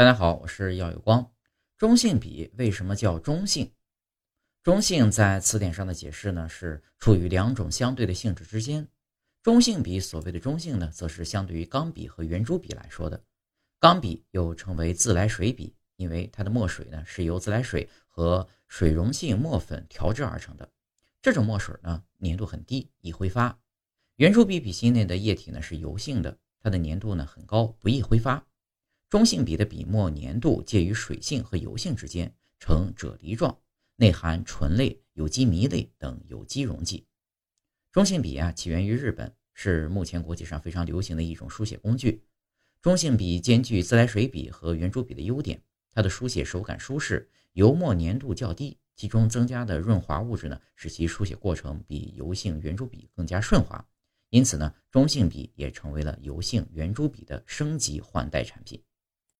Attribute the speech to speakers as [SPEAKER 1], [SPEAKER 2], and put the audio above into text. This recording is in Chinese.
[SPEAKER 1] 大家好，我是耀有光。中性笔为什么叫中性？中性在词典上的解释呢，是处于两种相对的性质之间。中性笔所谓的中性呢，则是相对于钢笔和圆珠笔来说的。钢笔又称为自来水笔，因为它的墨水呢是由自来水和水溶性墨粉调制而成的。这种墨水呢粘度很低，易挥发。圆珠笔笔芯内的液体呢是油性的，它的粘度呢很高，不易挥发。中性笔的笔墨粘度介于水性和油性之间，呈啫喱状，内含醇类、有机醚类等有机溶剂。中性笔啊，起源于日本，是目前国际上非常流行的一种书写工具。中性笔兼具自来水笔和圆珠笔的优点，它的书写手感舒适，油墨粘度较低，其中增加的润滑物质呢，使其书写过程比油性圆珠笔更加顺滑。因此呢，中性笔也成为了油性圆珠笔的升级换代产品。